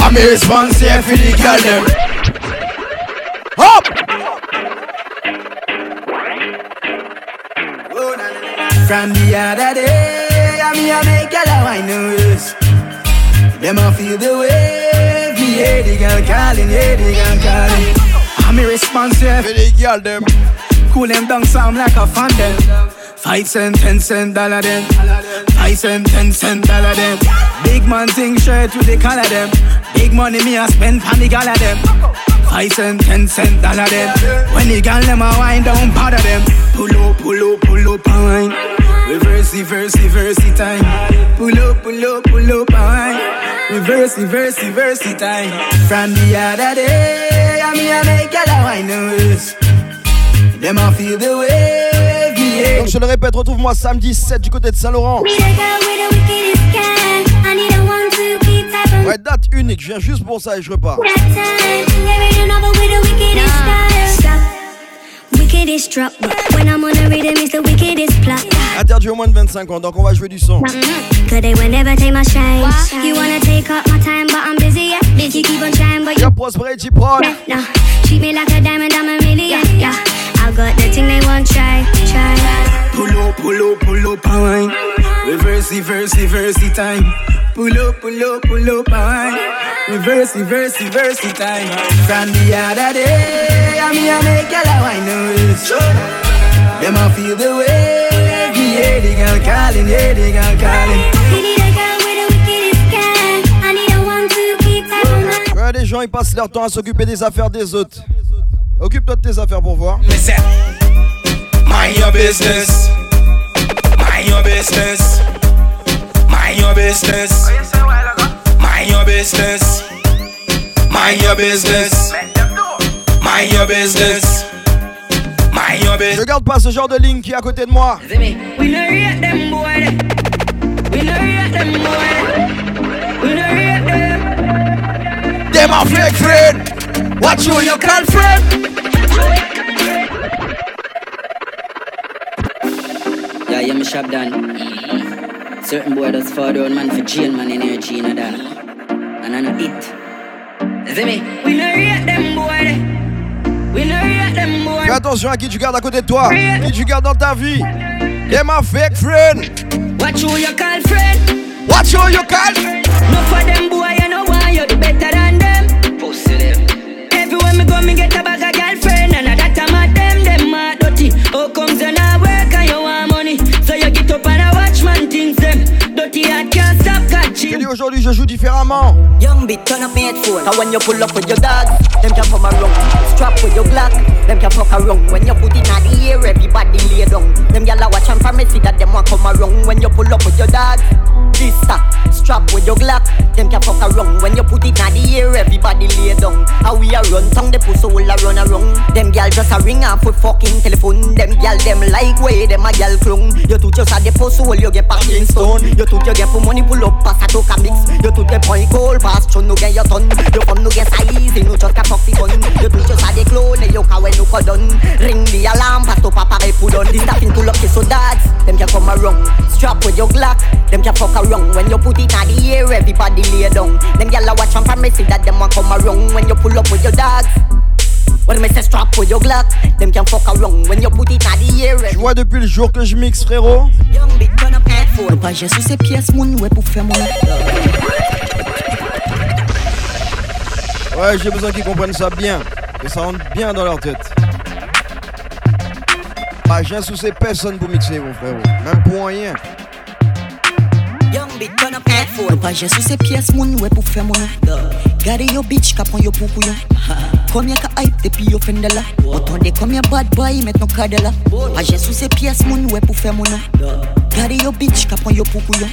I'm responsible for the girl them. Hop! From the other day, me I make y'all a wine no waste. Them a feel the wave. Hear the girl calling, hear the girl calling. I'm irresponsive. For the girl them. Cool them down sound like a fan them. Five cent, ten cent dollar them. Five cent, ten cent dollar them. Big man thing shirt with the collar them. Big money me I spend pon the gala them. Five cent, ten cent dollar them. When the gal them I wine, don't bother them. Pull up, pull up, pull up wine. Reverse, reverse, reverse the time. Pull up, pull up, pull up wine. Reverse, reverse, reverse the time. From the other day, I mean I make a wine no waste. Them a feel the wave, yeah. Donc je le répète, retrouve-moi samedi 7 du côté de Saint-Laurent. Ouais, date unique, je viens juste pour ça et je repars. Wickedest drop. When I'm on a rhythm, it's the wickedest plot. Interdit au moins de 25 ans, donc on va jouer du son. Cause they will never take my shine. You wanna take up my time, but I'm busy, yeah. You keep on trying, but you Yo, Prosperity Prod. no. Treat me like a diamond, I'm a million, yeah. I got the thing they want, try, try. Pull up, pull up, pull up and wine. Reverse, reverse, reverse the time. Pull up, pull up, pull up and wine. Reverse, reverse, reverse the time. From the other day, I mean I make y'all a wine no waste. Them a feel the wave. Me hear the girl calling, hear the girl calling. You need a girl with the wickedest gang. I need a one, two, keep type of man. Ouais, les gens ils passent leur temps à s'occuper des affaires des autres. Occupe-toi de tes affaires pour voir. Mind your business. Oh, Mind your business. Mind your business. Mind your business. Mind your business. Mind your business. Mind your business. Je garde pas ce genre de ligne qui est à côté de moi. We no rate them boy. We no rate them boy. We no rate them. Them a fake friend. What you you call Yeah, yeah, me shop done. Certain boy does for their man for jail man energy in a that. And I know it. You see me? We no rate them boy. We no rate them boy. Fais attention à qui tu gardes à côté de toi. Qui tu gardes dans ta vie. Them a fake friend. What you you call friend? What you you call? No for them boy, you know why you the better than them. Pussy them. Everywhere me go, me get a aujourd'hui je joue différemment. Young bit turn up my headphone And when you pull up with your dogs Them can come around. Strap with your Glock Them can fuck around. When you put it in the air Everybody lay down. Them gyal a watch and pharmacy That them want come around. When you pull up with your dogs Stop Strap with your Glock. Them can fuck around When you put it in the air Everybody lay down. How we a run tongue The pussy will a run around. Them gyal just a ring off with fucking telephone. Them gyal them like way Them a gyal clung You tooth just a the pussy hole You get parking stone. You tooth you get for money Pull up pass a talk a mix. You tooth get point goal Pass through no get your ton. You come no get size You just a fuck the gun You tooth just a the clone You can when you cut done Ring the alarm Pass to papa put on This stuff in pull up so dads Them can come around. Strap with your Glock Them can fuck around When you put it in the air Everybody lay down Them gyal a watch and promise That them want come around When you pull up with your dogs When me say strap with your Glock Them can fuck around When you put it in the air Tu vois depuis le jour que je mixe frérot? Young big turn up headphone Nou pa jè sou se piyes moun wè pou fè moun Ouais, j'ai besoin qu'ils comprennent ça bien. Que ça rentre bien dans leur tête. Pas j'ai souci personne pour mixer mon frérot. Même pour rien. Big turn up headphone Nou pa jè sou se piyes moun wè pou fè moun. Gade yo bitch ka pon yo poukou yo. Komye ka hype depi yo fende la. Oton de komye bad boy met nou kade la. Pa jè sou se piyes moun wè pou fè moun. Gade yo bitch ka pon yo poukou yo.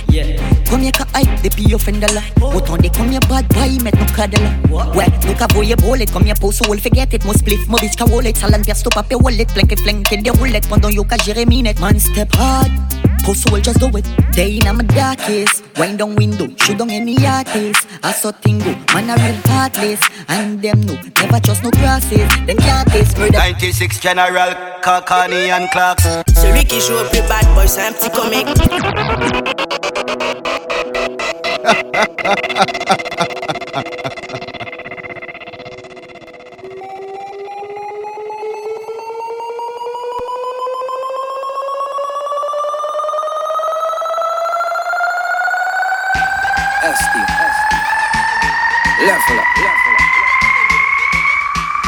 Komye ka hype depi yo fende la. Oton de komye bad boy met nou kade la. Ouais, nou ka voye bolet Komye post wall forget it Mo spliff, mo bitch ka wallet. Salan pias to pape wallet Flanke flanke de roulette. Pendant yo ka jere minet. Man step hard Post wall just do it. Day in my darkest. Wind down window Shoot down any artist. I saw tingo Man a real heartless. And them no Never trust no crosses. Them can't taste murder. 96 General Kakani and Clarks. C'est lui qui joue au plus bad boy, c'est un petit comique. SD. Level up.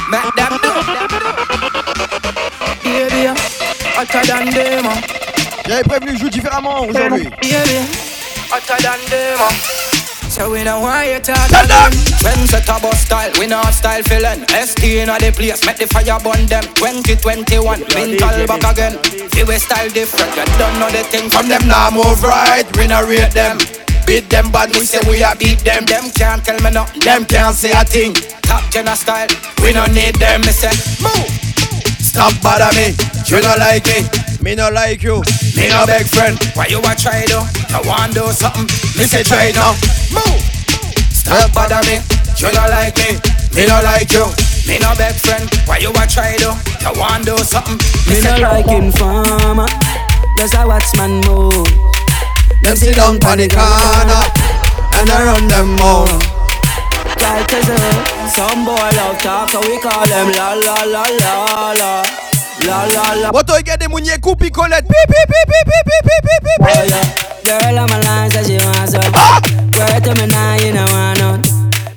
Make them know. Baby, hotter than them. J'avais prévenu, joue différemment aujourd'hui. Baby, hotter than them. So we don't want you to them When set a bus style, we not style feeling ST in the place, make the fire burn them 2021, mental back again See we style different, you don't know the thing From them now move right, we not rate them. Beat them bad, we say we a beat them. Them can't tell me nothing, Them can't say a thing. top gen a style We no need them. Me say, move. Stop bother me. You no like me. Me no like you. Me no beg friend. Why you a try though? You want do something? Me say try now. Move. Stop bother me. You no like me. Me no like you. Me no beg friend. Why you a try though? You want do something? Me no like informer, just a watch man move. Them sit down pon the corner and I run them mouth. Like some boy love talk, so we call them la la la la la la la la. Moto y des mouniers coupi colette. Pi pi pi pi pi pi pi pi pi. Oh yeah, girl on my line says she wants some. Word to me now, you know I know.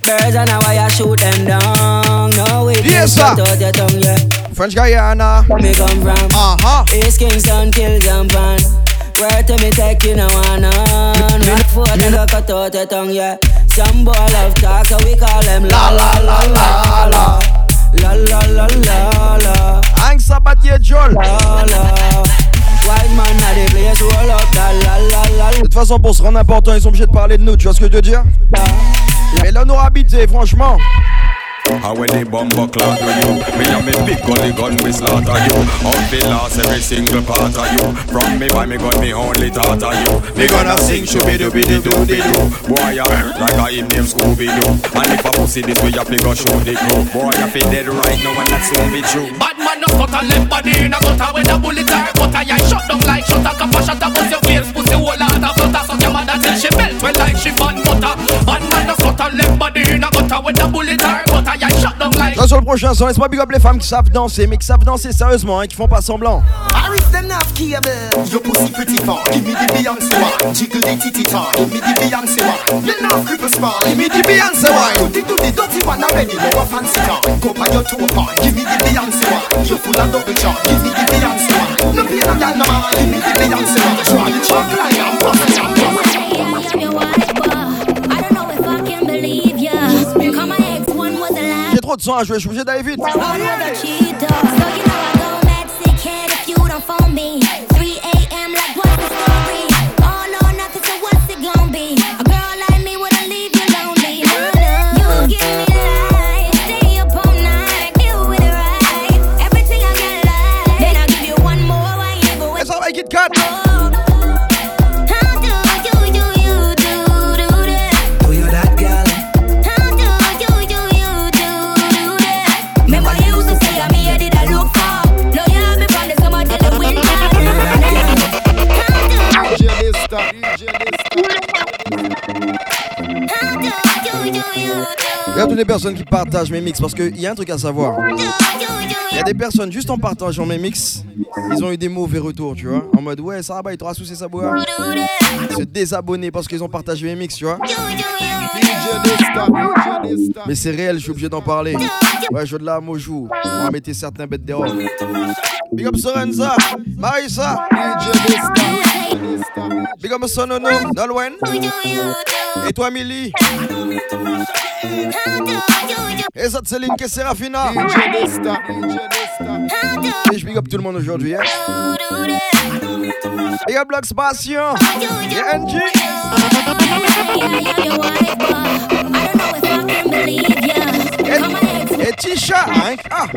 Birds and a wire shoot them down. No way, Yes, sir. out your tongue, yeah. French Guyana. Where me come from? Uh huh. East Kingston, kill jump on. Word to me take you no one on. Run for the go cut out your tongue, yeah. Some boy love talk, so we call them la la la la la. La la la la la. Hank Sabatier Joel. La la. White man at the place, roll up that la la la De toute façon, pour se rendre important, ils sont obligés de parler de nous, tu vois ce que je veux dire? Mais l'honorabilité, franchement. And when the bumper clock to you? Me and me big gully gun we slaughter you. Out the last every single part of you. From me by me gun me only thought of you. Me gonna sing shooby dooby doo doo doo Boy I like a him named Scooby Doo And if a pussy this way you fi go show the crew Boy I feel dead right now and that's soon be true. Bad man no cut a left body in a gutter when a bullet are a yeah shut down like shut a cup a shot a bust your face pussy whole lot of flutter. Suck your mother till she melt well like she burn butter no cut a left body in a gutter when a bullet are cut a yeah shut down like Là sur le prochain son, laisse-moi big up les femmes qui savent danser, mais qui savent danser sérieusement, hein, qui font pas semblant. Your pussy pretty far. Give me the Beyonce one. Jiggle the titty tar. Give me the Beyonce one. You know cripple. Give me the Beyonce one. The do the dirty one already. A fancy car. Go by your two. Give me the Beyonce one. You full of double. Give me the Beyonce one. No pain no gal no man. Give me the Beyonce one. Try the chalk line. I'm produção, à jouer, je suis obligé les personnes qui partagent mes mix parce qu'il y a un truc à savoir. Il y a des personnes juste en partageant mes mix, ils ont eu des mauvais retours, tu vois. En mode ouais, ça va, il t'aura sous sa boîte. Se désabonner parce qu'ils ont partagé mes mix, tu vois. Mais c'est réel, je suis obligé d'en parler. Ouais, je de la Mojou. On va mettre certains bêtes dehors. Big up Sorenza, Marissa, Big up Sonono, Nolwen. Et toi, Milly? Et ça, Céline qui est Serafina. Et je big up tout le monde aujourd'hui. Hein. Big up Blocks Passion. Et NG. Et, et Tisha. Hein? Ah.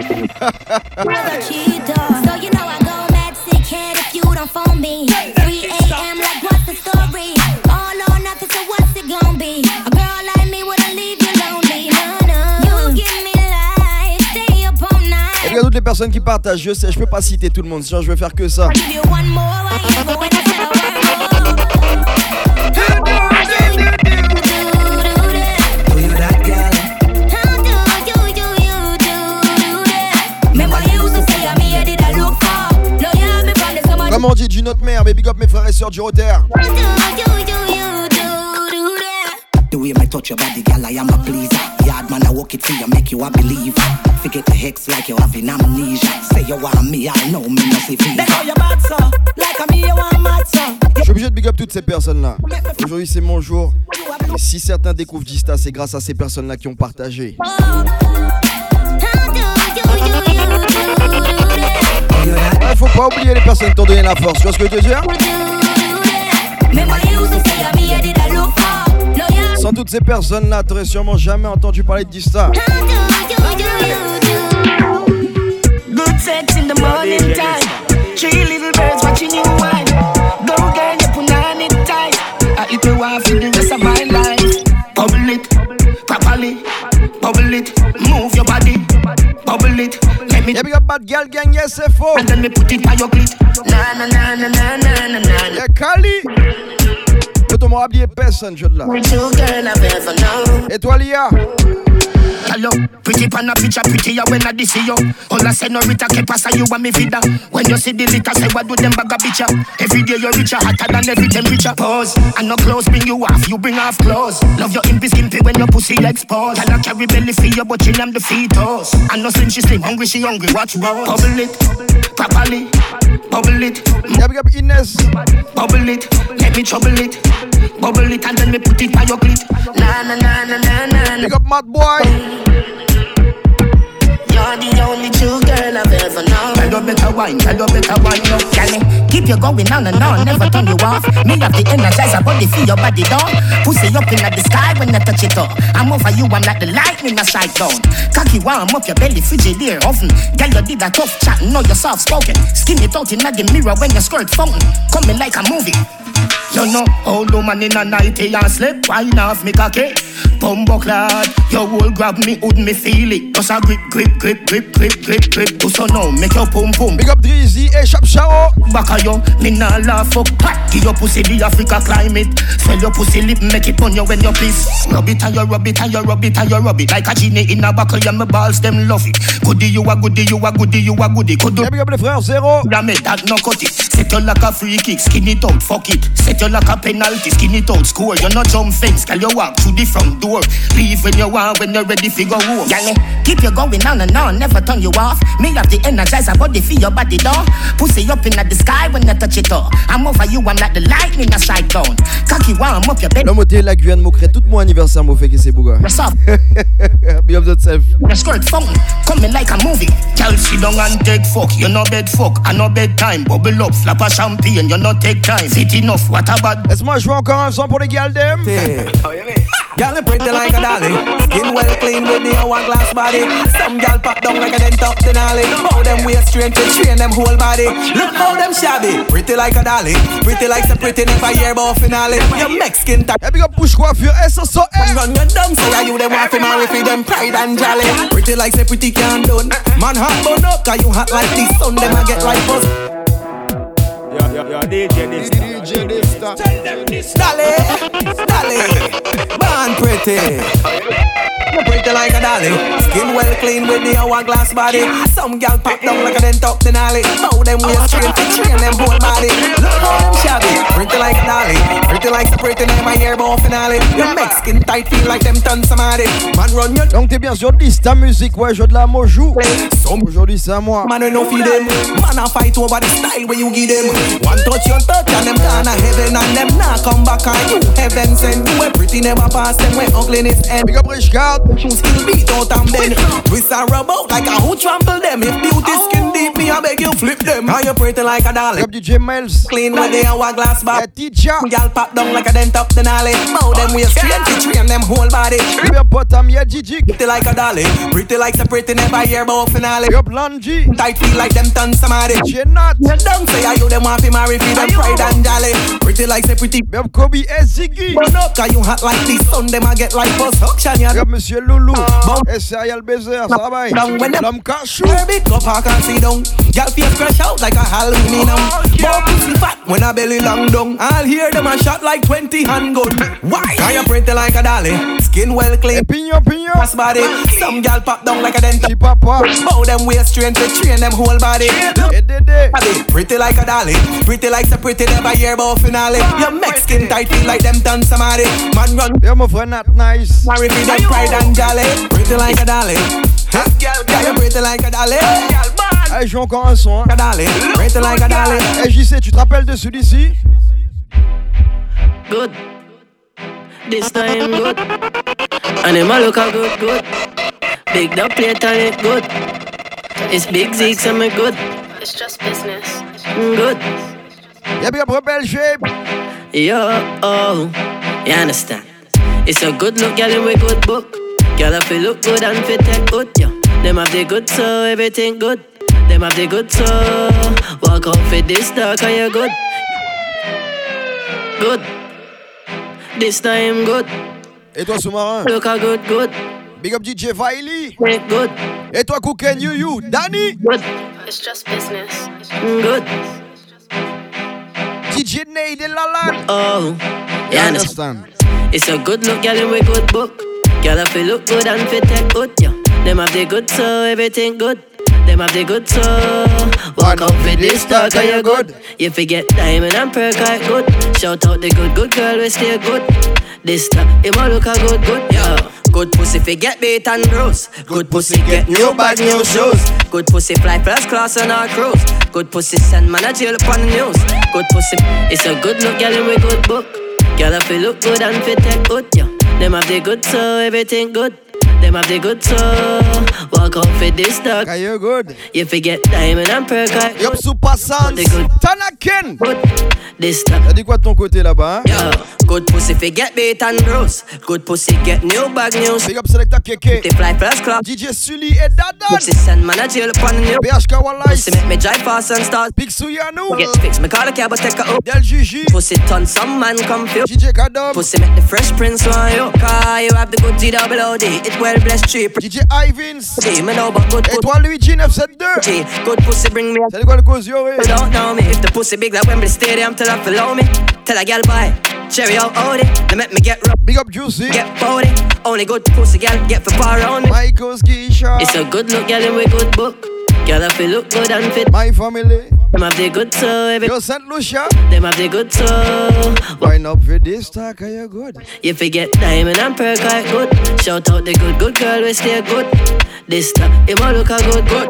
So you know I go mad sick head if you don't phone me. les personnes qui partagent, je sais, je peux pas citer tout le monde, sinon je vais faire que ça. Vraiment dit d'une autre mère, mais big up mes frères et sœurs du Rotter your body, girl, I am a pleaser. Yard man, I walk it for you, make you a believer. Forget the hex like you having amnesia. Say you want me, I know me, no see fever. They know you bad so, like a me you want mad so. Je suis obligé de big up toutes ces personnes-là. Aujourd'hui, c'est mon jour. Et si certains découvrent Gista, c'est grâce à ces personnes-là qui ont partagé. Il faut pas oublier les personnes qui t'ont donné la force. Tu vois ce que je veux dire Sans toutes ces personnes-là, t'aurais sûrement jamais entendu parler de Gista. Good sex in the morning time. Three little birds watching you whine. Go girl, you put on it tight. I eat the wife for the rest of my life. Bubble it, properly. Bubble it, move your body. Bubble it, let me. Yeah, big up bad girl gang, yes, c'est faux. And then me put it by your clit. Na na na na na na na na. Yeah, Kali. Peut-on m'habiller personne, je là. Girl I've ever known. Et toi, Lia Hello, pretty pan a picture, prettier when I see you. All I senorita que pasa you and me vida. When you see the litter, say what do them bag a bitch Every day you're richer, hotter than every temperature. Pause, and no clothes bring you off, you bring off clothes. Love your impy skimpy when your pussy exposed. And I carry belly for you, but you am the fetus. And no slim, she slim, hungry, she hungry, watch roll. Bubble it, properly, bubble it. Yeah, big up Ines. Bubble it, let me trouble it. Bubble it and then me put it by your clit. Na na na na na na. Big up Mad Boy. You're the only true girl I've ever known. You better wine, tell you better wine, no. Can me keep you going on and on, never turn you off. Me have the energizer body feel your body down. Pussy up in the sky when I touch it up. I'm over you, I'm like the lightning I strike down. Cocky warm up your belly, frigidaire oven. Girl, you did a tough chat, know you're soft spoken. Skin it out in the mirror when your skirt fountain. Coming like a movie. You know, old woman in a nighty and slip wine off me cocky. Bumbo clad, your whole grab me, would me feel it. Just a grip, grip, grip, grip, grip, grip, grip. So now make your pum pum. Big up Drizzy et Chap Chao. Back of you, me nah laugh fuck pat. Give your pussy the Africa climate. Swell your pussy lip, make it on you when you piss. Rub it and you rub it and you rub it and you rub it. Like a genie in a buckle, and my balls them love it. Goody you a goody, you a goody, you a goody. Could do. Big up les frères Zéro. Damn it, that no cut it. Set you like a free kick, skin it out, fuck it. Set you like a penalty, skin it out, score. You no jump fence, can you walk through the front door? Leave when you want, when you're ready, figure home. Yanni, eh, keep you going on and on, never turn you off. Me have the energizer body for your body down. Pussy up in the sky when you touch it up. I'm over you, I'm like the lightning I strike down. Cocky warm up your bed. L'homme au vient de m'offrir tout mon anniversaire, m'a fait que c'est beau gars. What's up? Big up yourself. The skirt fountain, coming like a movie. Girl, sit down and take fuck. You no bed fuck, I no bed time. Bubble up, flap a champagne, you no take time. Fit enough, what about? Laisse-moi jouer encore un son pour les. Girl, you pretty like a dolly. Skin well clean with the hourglass body. Some girl pop down like a dent up the nolly. How them waist straight to train them whole body. Look how them shabby. Pretty like a dolly. Pretty like the pretty never hear about finale. Your Mexican type. Yeah, big up push coiffure SSOS. Run your dumb say are you them want to marry for them pride and jolly. Pretty like say pretty can done. Man hot bun up, cause you hot like the sun. Them a get like buzz. Yo, yo, yo, DJ this Tell them this Dolly, Dolly, man pretty. You pretty like a dolly. Skin well clean with the hourglass body. Some gal pop down like a dent up nolly. How them waist to train them whole body. Look how them shabby. Pretty like a dolly. Pretty like the pretty never hear about finale. Your Mexican tight feel like them done somebody. Man run your Donc t'es bien sur 10, ta musique, ouais, je de la mojou. Aujourd'hui c'est à moi. Man, we no feed them. Man, I fight over the style where you give them. One touch, your touch, and them gone to heaven, and them not come back on you. Heaven send you a pretty never pass them when ugliness end. Big up Rich Card. You still beat out and bend. Twist and rub out like a who trample deep, me I beg you flip them. How you pretty like a dolly. Big up DJ Miles. Clean with the hourglass bar. Yeah, teacher. Gal pop down like a dent up the nolly. Bow them waist straight to train them whole body. Big up Bottom, yeah, Gigi. Pretty like a dolly. Pretty like the pretty never hear about finale. Big up Longy. Tight feel like them done somebody. She not. You don't say I you them want to marry for them pride and jolly. Pretty like say pretty. Big up Kobe et Ziggy. Burn up cause you hot like the sun. Them I get like bus suction. Big up Monsieur Loulou. Et uh, c'est Ariel Bézer, ça va. L'homme cachou. Big up, I can see the down. Girl face crash out like a Halloween now. Bow pussy fat when a belly long down. I'll hear them a shot like 20 handgun. Why? Are you pretty like a dolly? Skin well clean. Opinion, opinion. Pass body. Some gal pop down like a dent. She pop up. Bow them waist straight to train them whole body. Look. Pretty like a dolly. Pretty like so pretty never hear about finale. Ah, Your Mexican tight feel like them done somebody. Man run. Yeah, my friend, not nice. Marry them pride and jolly. Pretty like a dolly. Huh? Girl, you pretty like a dolly. Hey, j'ai encore un son. Hein. Hey, JC, tu te rappelles de celui-ci? Good. This time good. And him a look good, good. Big the plate on it good. It's big Zeke, so me good. It's just business. Good. Yeah, big up Rebel Shape. Yo, oh, you understand? It's a good look, girl, and we good book. Girl, if you look good and fit take good, yo. Them have the good, so everything good. Them have the good, so walk out for this dark, and you good. Good. This time good. Et toi, sous-marin Look a good, good. Big up DJ Viley. Good. Et toi, Cooken, you, you, Danny. Good. It's just business. Mm, good. DJ Nade and Lalan. Oh, You yeah, understand? It's a good look, girl, and we good book. Girl, if you look good and fit take good, yeah. Them have the good, so everything good. Them have the good, so walk out with this talk, and you good. If you forget diamond and perk, I good. Shout out the good, good girl, we stay good. This time, him a look a good, good, yeah. Good pussy fi get beat and bruise. Good pussy get new bag, new shoes. Good pussy fly first class on our cruise. Good pussy send man a jail upon the news. Good pussy, it's a good look, girl, we good book. Girl, if you look good and fit take good, yeah. Them have the good, so everything good. Them have the good, so walk out for this dog. Are you good? You forget diamond and I Yup, Super Sans. The good, Tanakin. this dog. T'as dit quoi de ton côté là-bas hein? Yeah. Good pussy fi get beat and bruise. Good pussy get new bag news. Big up Selecta Keke. They fly first class. DJ Sully et Dadan. Pussy send man a jail upon the news. BHK One Life. Pussy make me drive fast and start. Big Suyanu. Get fixed, me call a cab, but take a up. Del Gigi. Pussy turn some man confused. DJ Kadam. Pussy make the fresh prince want you. Cause you have the good G double OD. It well blessed cheap. DJ Ivins. Me know but good Et toi Luigi 972. G, good pussy bring me. C'est quoi le cause Yori? You don't know me. If the pussy big like Wembley Stadium, tell her follow me. Tell a girl buy. Cherry out Audi. They make me get rough. Big up Juicy. Get body. Only good pussy girl get for far around me. Michael's Keisha. It's a good look, girl, and we good book. Girl, if feel look good and fit. My family. Them have the good so every. Yo, St. Lucia. Them have the good so. Wine up for this talk, are you good? You forget diamond and perk, I good. Shout out the good, good girl, we stay good. This time, him a look a good, good.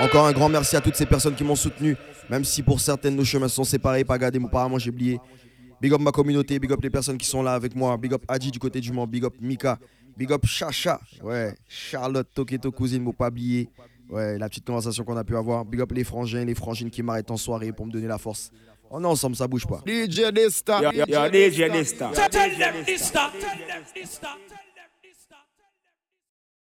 Encore un grand merci à toutes ces personnes qui m'ont soutenu, même si pour certaines nos chemins sont séparés. Pas gardé, apparemment j'ai oublié. Big up ma communauté, big up les personnes qui sont là avec moi. Big up Adi du côté du Mans, big up Mika, big up Chacha, ouais, Charlotte Toketo cousine, faut pas oublier. Ouais, la petite conversation qu'on a pu avoir. Big up les frangins, les frangines qui m'arrêtent en soirée pour me donner la force. On est ensemble, ça bouge pas. DJ DJ.